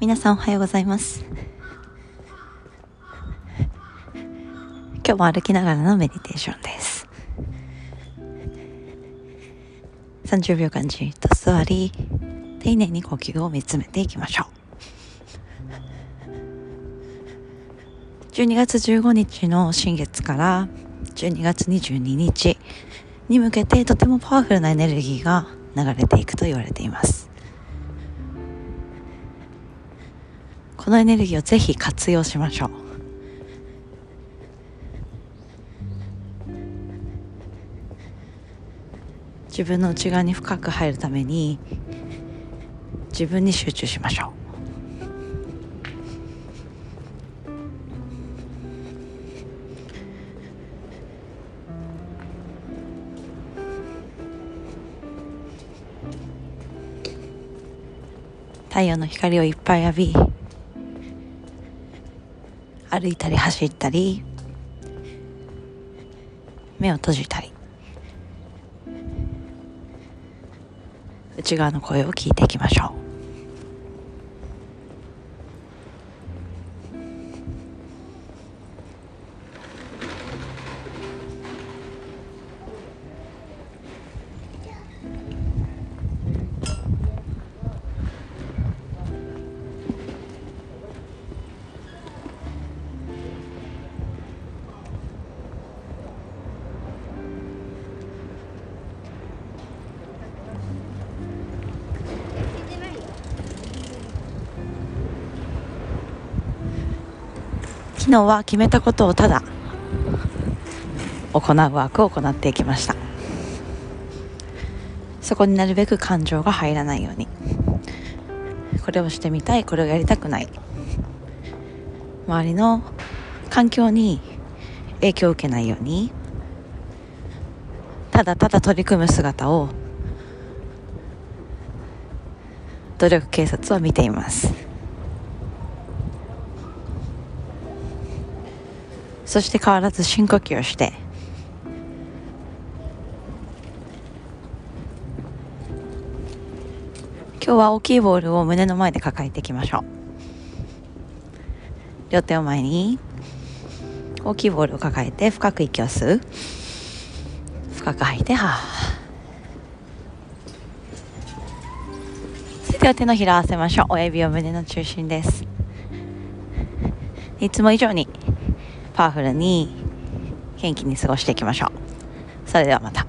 皆さんおはようございます。今日も歩きながらのメディテーションです。30秒間じっと座り丁寧に呼吸を見つめていきましょう。12月15日の新月から12月22日に向けてとてもパワフルなエネルギーが流れていくと言われています。このエネルギーをぜひ活用しましょう。自分の内側に深く入るために自分に集中しましょう。太陽の光をいっぱい浴び歩いたり走ったり目を閉じたり内側の声を聞いていきましょう。昨日は決めたことをただ行うワークを行っていきました。そこになるべく感情が入らないように。これをしてみたいこれをやりたくない。周りの環境に影響を受けないように。ただただ取り組む姿を努力警察は見ています。そして変わらず深呼吸をして。今日は大きいボールを胸の前で抱えていきましょう。両手を前に。大きいボールを抱えて深く息を吸う。深く吐いてはそれでは手のひら合わせましょう。親指を胸の中心です。いつも以上に。パワフルに元気に過ごしていきましょう。それではまた。